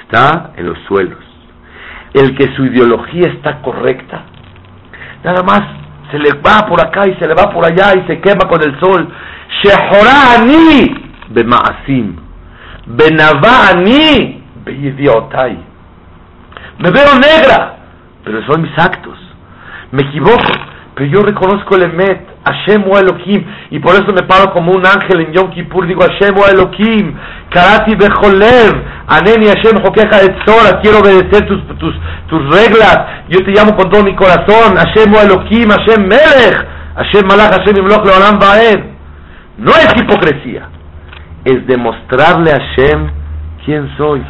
está en los suelos. El que su ideología está correcta, nada más se le va por acá y se le va por allá y se quema con el sol. Shehorani bemaasim, benavani beyidiotai. Me veo negra, pero son mis actos. Me equivoco, pero yo reconozco el Emet. Hashem o Elohim, y por eso me paro como un ángel en Yom Kippur, digo Hashem o Elohim, Karati Bejolev, Aneni Hashem Jokeja Etzora, quiero obedecer tus, tus, tus reglas, yo te llamo con todo mi corazón, Hashem o Elohim, Hashem Melech, Hashem Malach, Hashem Imloch Leolam Baed. No es hipocresía, es demostrarle a Hashem quién soy.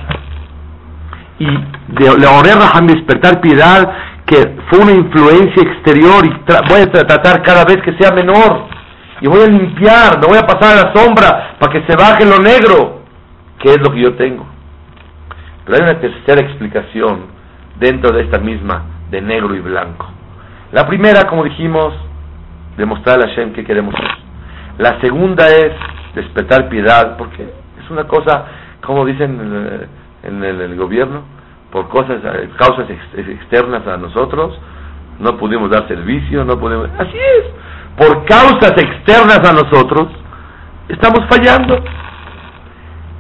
Y de, le honré a despertar piedad que fue una influencia exterior y voy a tratar cada vez que sea menor y voy a limpiar, no voy a pasar a la sombra para que se baje lo negro, que es lo que yo tengo. Pero hay una tercera explicación dentro de esta misma de negro y blanco. La primera, como dijimos, demostrar a Hashem que queremos ser. La segunda es despertar piedad, porque es una cosa, como dicen en el gobierno, por cosas, eh, causas externas a nosotros, no pudimos dar servicio, no pudimos... Así es, por causas externas a nosotros, estamos fallando.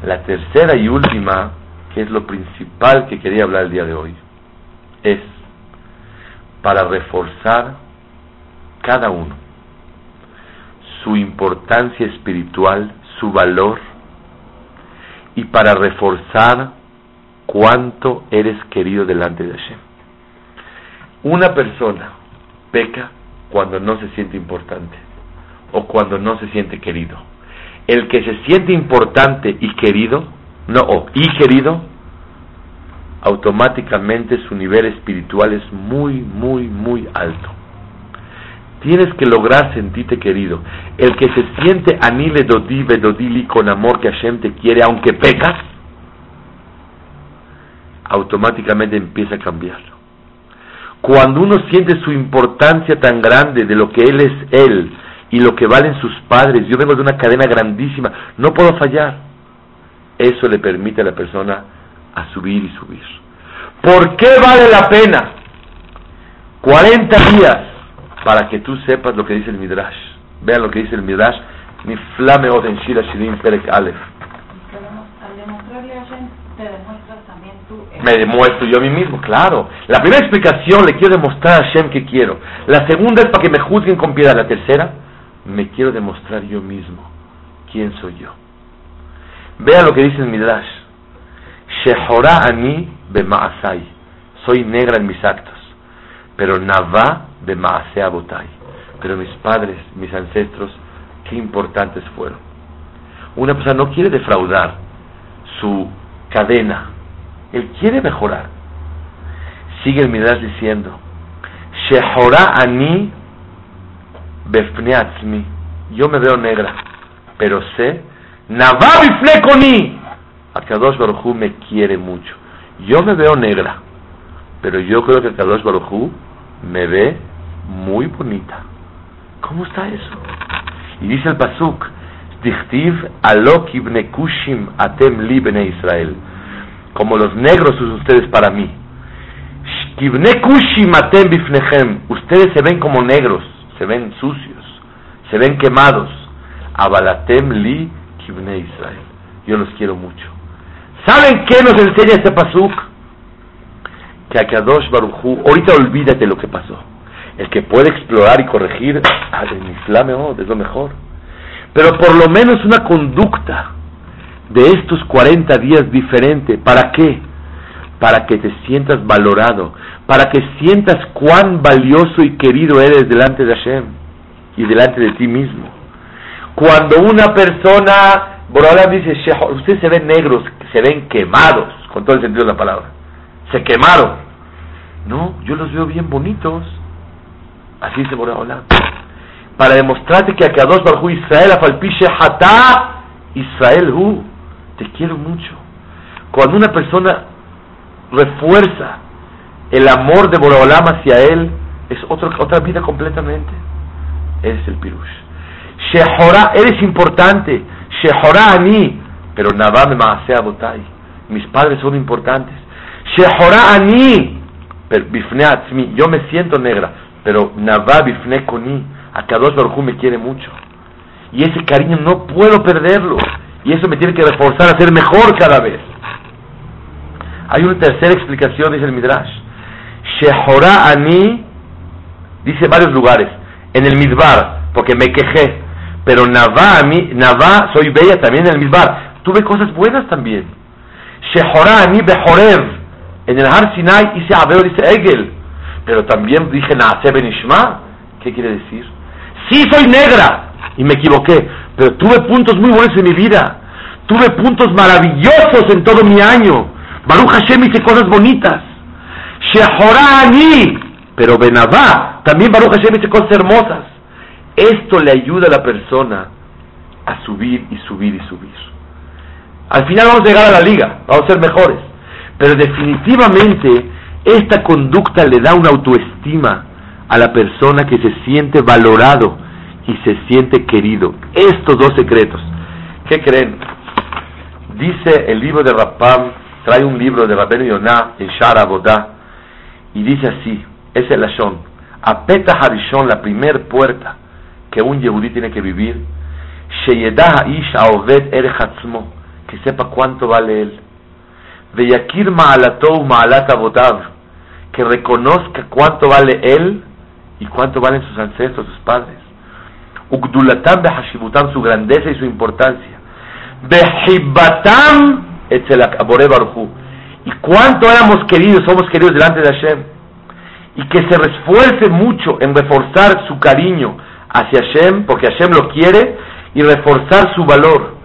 La tercera y última, que es lo principal que quería hablar el día de hoy, es para reforzar cada uno su importancia espiritual, su valor, y para reforzar cuánto eres querido delante de Hashem. Una persona peca cuando no se siente importante o cuando no se siente querido. El que se siente importante y querido, no, y querido, automáticamente su nivel espiritual es muy, muy, muy alto. Tienes que lograr sentirte querido. El que se siente anile dodi vedodili con amor que Hashem te quiere, aunque pecas, automáticamente empieza a cambiarlo. Cuando uno siente su importancia tan grande de lo que él es él y lo que valen sus padres, yo vengo de una cadena grandísima, no puedo fallar. Eso le permite a la persona a subir y subir. ¿Por qué vale la pena 40 días para que tú sepas lo que dice el Midrash? Vean lo que dice el Midrash. Mi flame en Shira Shirin Perek Aleph. Me demuestro yo a mí mismo, claro. La primera explicación le quiero demostrar a Hashem que quiero. La segunda es para que me juzguen con piedad. La tercera, me quiero demostrar yo mismo quién soy yo. Vea lo que dice el Midrash. Shehora ani bemaasai. Soy negra en mis actos. Pero nava bemaase abotai. Pero mis padres, mis ancestros, qué importantes fueron. Una persona no quiere defraudar su cadena él quiere mejorar. Sigue el Midrash diciendo, Shehora ani befneatzmi. Yo me veo negra, pero sé, Navabi flekoni. Akadosh Baruj me quiere mucho. Yo me veo negra, pero yo creo que Kadosh Barujú me ve muy bonita. ¿Cómo está eso? Y dice el Pasuk, Dichtiv alok ibne kushim atem li bene Israel. Como los negros ustedes para mí. Ustedes se ven como negros, se ven sucios, se ven quemados. Abalatem li kibne Israel. Yo los quiero mucho. ¿Saben qué nos enseña este pasuk? Que a Kadosh Baruchu, ahorita olvídate lo que pasó. El que puede explorar y corregir, ah, Islam oh, es lo mejor. Pero por lo menos una conducta de estos 40 días diferente. ¿Para qué? Para que te sientas valorado, para que sientas cuán valioso y querido eres delante de Hashem y delante de ti mismo. Cuando una persona Borolam dice, ustedes se ven negros, se ven quemados, con todo el sentido de la palabra. Se quemaron. No, yo los veo bien bonitos. Así dice Borolam. Para demostrarte que a dos Barjú Israel afalpiche hata Israel hu. Te quiero mucho. Cuando una persona refuerza el amor de Borolam hacia él, es otra vida completamente. es el pirush. Shehora, eres importante Shehorá a mí, pero Navá me maasea botai. Mis padres son importantes. Shehorá a mí, yo me siento negra, pero Navá bifne koni, a Kadosh Baruj me quiere mucho. Y ese cariño no puedo perderlo. Y eso me tiene que reforzar a ser mejor cada vez. Hay una tercera explicación, dice el Midrash. Shehorá a mí, dice varios lugares. En el Midbar, porque me quejé pero Navá, a mí, Navá, soy bella también en el Misbar. Tuve cosas buenas también. Shehorá a mí Behorev. En el Har Sinai hice Abeo, dice Egel. Pero también dije Naase Benishma. ¿Qué quiere decir? Sí, soy negra. Y me equivoqué. Pero tuve puntos muy buenos en mi vida. Tuve puntos maravillosos en todo mi año. Baruch Hashem hice cosas bonitas. Mí. Pero Benavá, también Baruch Hashem hice cosas hermosas. Esto le ayuda a la persona a subir y subir y subir. Al final vamos a llegar a la liga, vamos a ser mejores. Pero definitivamente esta conducta le da una autoestima a la persona que se siente valorado y se siente querido. Estos dos secretos. ¿Qué creen? Dice el libro de Rapam, trae un libro de Rabben Yonah en Shara y dice así, es el Lashon, Apeta Harishon, la primer puerta que un yehudí tiene que vivir, que sepa cuánto vale él. Veyakir ma'alatou ma'alat que reconozca cuánto vale él y cuánto valen sus ancestros, sus padres. Ugdulatam behashibutam, su grandeza y su importancia. Behibatam baruchu. Y cuánto éramos queridos, somos queridos delante de Hashem. Y que se refuerce mucho en reforzar su cariño, hacia Hashem, porque Hashem lo quiere, y reforzar su valor.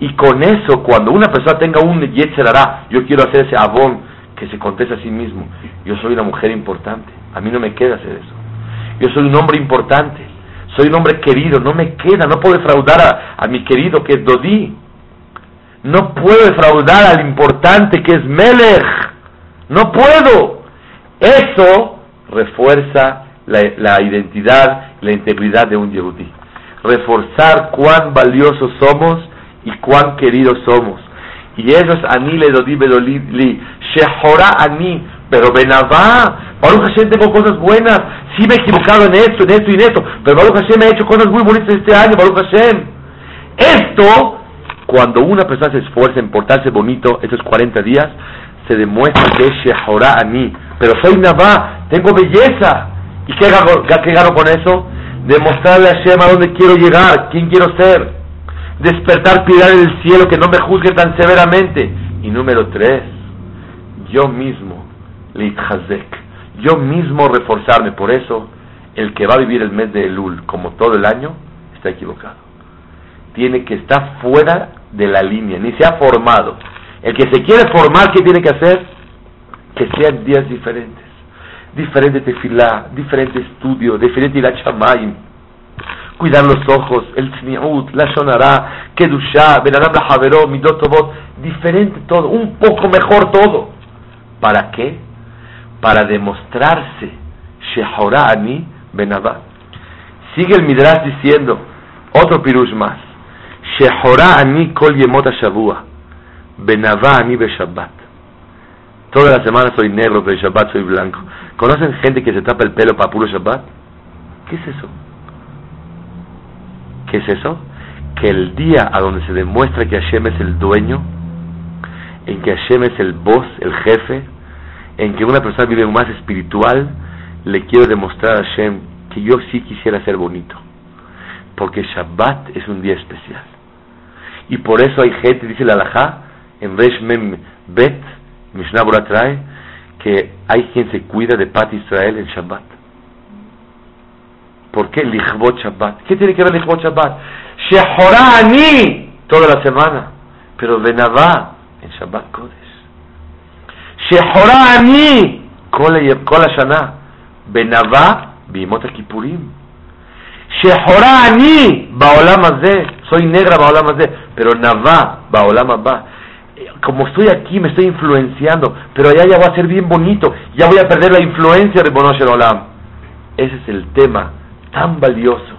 Y con eso, cuando una persona tenga un hará, yo quiero hacer ese abón que se conteste a sí mismo, yo soy una mujer importante, a mí no me queda hacer eso. Yo soy un hombre importante, soy un hombre querido, no me queda, no puedo defraudar a, mi querido que es Dodi. No puedo defraudar al importante que es Melech. No puedo. Eso refuerza la, identidad la integridad de un yehudí. Reforzar cuán valiosos somos y cuán queridos somos. Y eso es Ani le dodi li, Shehora Ani, pero Benavá, Baruch Hashem tengo cosas buenas, sí me he equivocado en esto, en esto y en esto, pero Baruch Hashem me ha hecho cosas muy bonitas este año, Baruch Hashem. Esto, cuando una persona se esfuerza en portarse bonito estos 40 días, se demuestra que es Shehora Ani, pero soy Navá, tengo belleza, ¿Y qué gano, con eso? Demostrarle a Hashem a dónde quiero llegar, quién quiero ser. Despertar piedad en el cielo, que no me juzgue tan severamente. Y número tres, yo mismo, Hazek, yo mismo reforzarme. Por eso, el que va a vivir el mes de Elul, como todo el año, está equivocado. Tiene que estar fuera de la línea, ni se ha formado. El que se quiere formar, ¿qué tiene que hacer? Que sean días diferentes diferente tefilá, diferente estudio, diferente ir cuidar los ojos, el tzniut, la shonara, kedusha, benadam la javeró, midot diferente todo, un poco mejor todo. ¿Para qué? Para demostrarse Shehorani Benavá. Sigue el Midrash diciendo, otro pirush más, Shehorani Kol Yemot Shavua, Benavá Ani Beshabbat. Toda la semana soy negro, pero Shabbat soy blanco. ¿Conocen gente que se tapa el pelo para puro Shabbat? ¿Qué es eso? ¿Qué es eso? Que el día a donde se demuestra que Hashem es el dueño, en que Hashem es el boss, el jefe, en que una persona vive más espiritual, le quiero demostrar a Hashem que yo sí quisiera ser bonito. Porque Shabbat es un día especial. Y por eso hay gente, dice la Alajá, en Resh Mem Bet, Mishnah trae, que hay quien se cuida de Pat Israel en Shabbat. ¿Por qué? Lichbot Shabbat. ¿Qué tiene que ver Lichbot Shabbat? Shehorani toda la semana. Pero Benavá en Shabbat Kodesh. Shehorani Kol Shana. Benavá Bimot Kippurim. Shehorani Baolam Azeh. Soy negra Baolam Azeh. Pero Navá Baolam Abba. Como estoy aquí me estoy influenciando. Pero allá ya va a ser bien bonito. Ya voy a perder la influencia de Bonosh Olam. Ese es el tema tan valioso,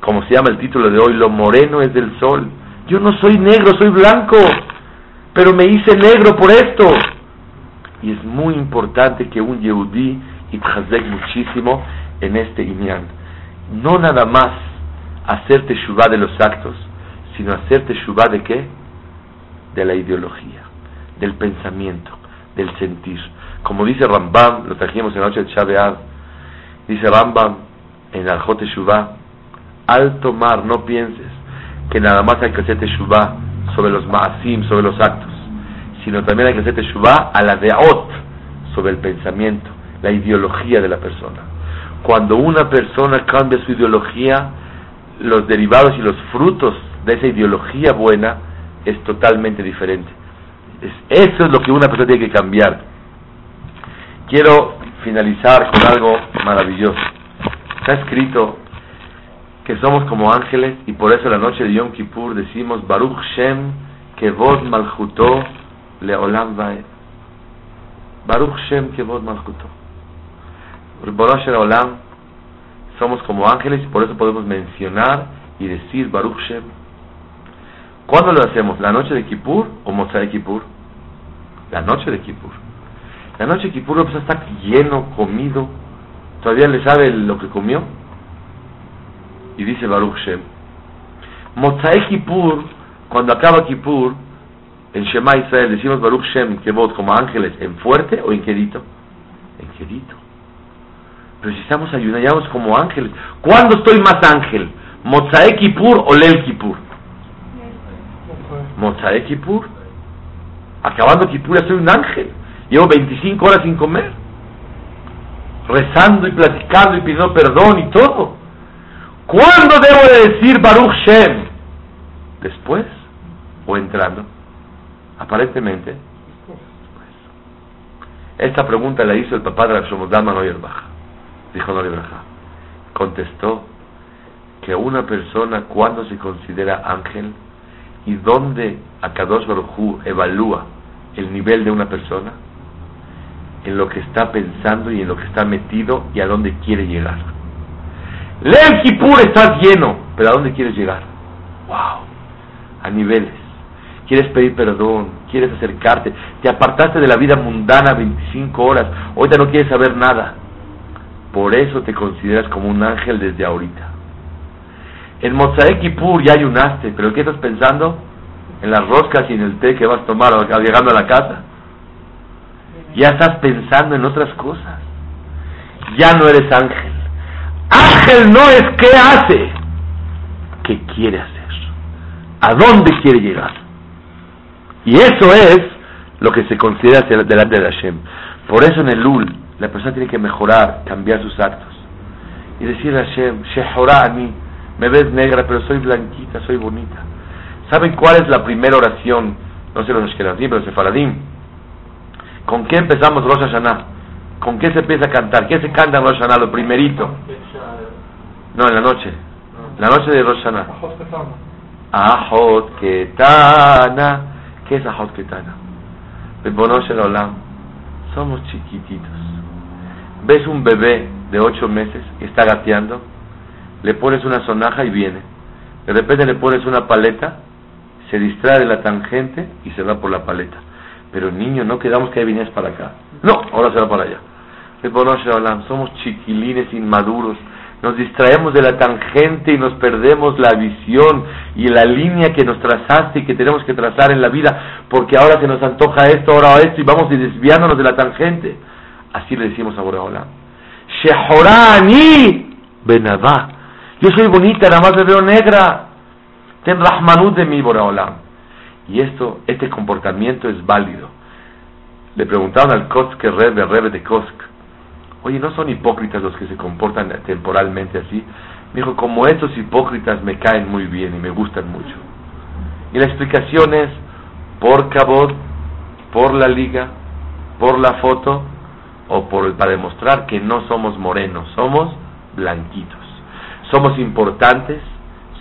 como se llama el título de hoy, lo moreno es del sol. Yo no soy negro, soy blanco, pero me hice negro por esto. Y es muy importante que un Yehudí itchazek muchísimo en este Inyan. No nada más hacerte shubá de los actos, sino hacerte shubá de qué? De la ideología, del pensamiento, del sentir. Como dice Rambam, lo trajimos en la noche de Shabeab, dice Rambam, en el Jote Shuvah, al tomar, no pienses que nada más hay que hacer Teshuvah sobre los maasim, sobre los actos, sino también hay que hacer Teshuvah a la deot, sobre el pensamiento, la ideología de la persona. Cuando una persona cambia su ideología, los derivados y los frutos de esa ideología buena es totalmente diferente. eso es lo que una persona tiene que cambiar. Quiero finalizar con algo maravilloso. Está escrito que somos como ángeles y por eso la noche de Yom Kippur decimos Baruch Shem Kevod Malchuto Leolam Vaed. Baruch Shem Kevod Malchuto. Baruch Olam somos como ángeles y por eso podemos mencionar y decir Baruch Shem. ¿Cuándo lo hacemos? ¿La noche de Kippur o Mosai Kippur? La noche de Kippur. La noche de Kippur pues, está lleno, comido, ¿Todavía le sabe lo que comió? Y dice Baruch Shem. Mozae Kippur, cuando acaba Kippur, en Shema Israel decimos Baruch Shem, que vos como ángeles, ¿en fuerte o en quedito? En quedito. Pero si estamos ayunando como ángeles, ¿cuándo estoy más ángel? ¿Mozae Kippur o Lel Kippur? Mozae Kippur. Acabando Kippur ya soy un ángel. Llevo 25 horas sin comer rezando y platicando y pidiendo perdón y todo. ¿Cuándo debo de decir Baruch Shem? ¿Después o entrando? Aparentemente, Esta pregunta la hizo el papá de la Shomodama Baja. Dijo Noyer Baja. Contestó que una persona cuando se considera ángel y dónde Akadosh Baruj evalúa el nivel de una persona en lo que está pensando y en lo que está metido y a dónde quiere llegar. Leel Kippur estás lleno, pero ¿a dónde quieres llegar? ¡Wow! A niveles. Quieres pedir perdón, quieres acercarte, te apartaste de la vida mundana 25 horas, ahorita no quieres saber nada. Por eso te consideras como un ángel desde ahorita. En Mozae Kippur ya ayunaste, pero ¿qué estás pensando? En las roscas y en el té que vas a tomar llegando a la casa ya estás pensando en otras cosas. Ya no eres ángel. Ángel no es qué hace, qué quiere hacer, a dónde quiere llegar. Y eso es lo que se considera delante de Hashem. Por eso en el Lul la persona tiene que mejorar, cambiar sus actos. Y decirle a Hashem, mí, me ves negra, pero soy blanquita, soy bonita. ¿Saben cuál es la primera oración? No sé los Ashkenazim, pero los Sefaradim ¿Con qué empezamos Rosh Hashanah? ¿Con qué se empieza a cantar? ¿Qué se canta en Rosh Hashanah? Lo primerito. No, en la noche. La noche de Rosh Hashanah. Ahot Ketana. ¿Qué es Ahot Ketana? Olam. Somos chiquititos. ves un bebé de ocho meses y está gateando, le pones una sonaja y viene. De repente le pones una paleta, se distrae de la tangente y se va por la paleta. Pero niño, no quedamos que venías para acá. No, ahora se va para allá. Somos chiquilines inmaduros. Nos distraemos de la tangente y nos perdemos la visión y la línea que nos trazaste y que tenemos que trazar en la vida, porque ahora se nos antoja esto, ahora esto, y vamos desviándonos de la tangente. Así le decimos a Boreolam. Shehorani Benadá. Yo soy bonita, nada más me veo negra. Ten Rahmanut de mí, Boreolam. Y esto, este comportamiento es válido. Le preguntaron al Kosk Rebe, Rebe de Kosk, oye, ¿no son hipócritas los que se comportan temporalmente así? Me dijo, como estos hipócritas me caen muy bien y me gustan mucho. Y la explicación es, por cabot, por la liga, por la foto, o por, para demostrar que no somos morenos, somos blanquitos. Somos importantes,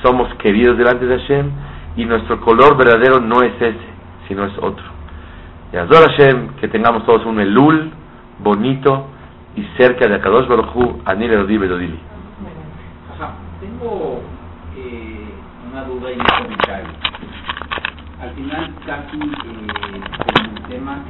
somos queridos delante de Hashem, y nuestro color verdadero no es ese, sino es otro. Y Azor Hashem, que tengamos todos un elul bonito y cerca de Akadosh Baruj Hu, Anil Erodi Bedodili.
Tengo eh, una duda y un comentario. Al final, casi eh, el tema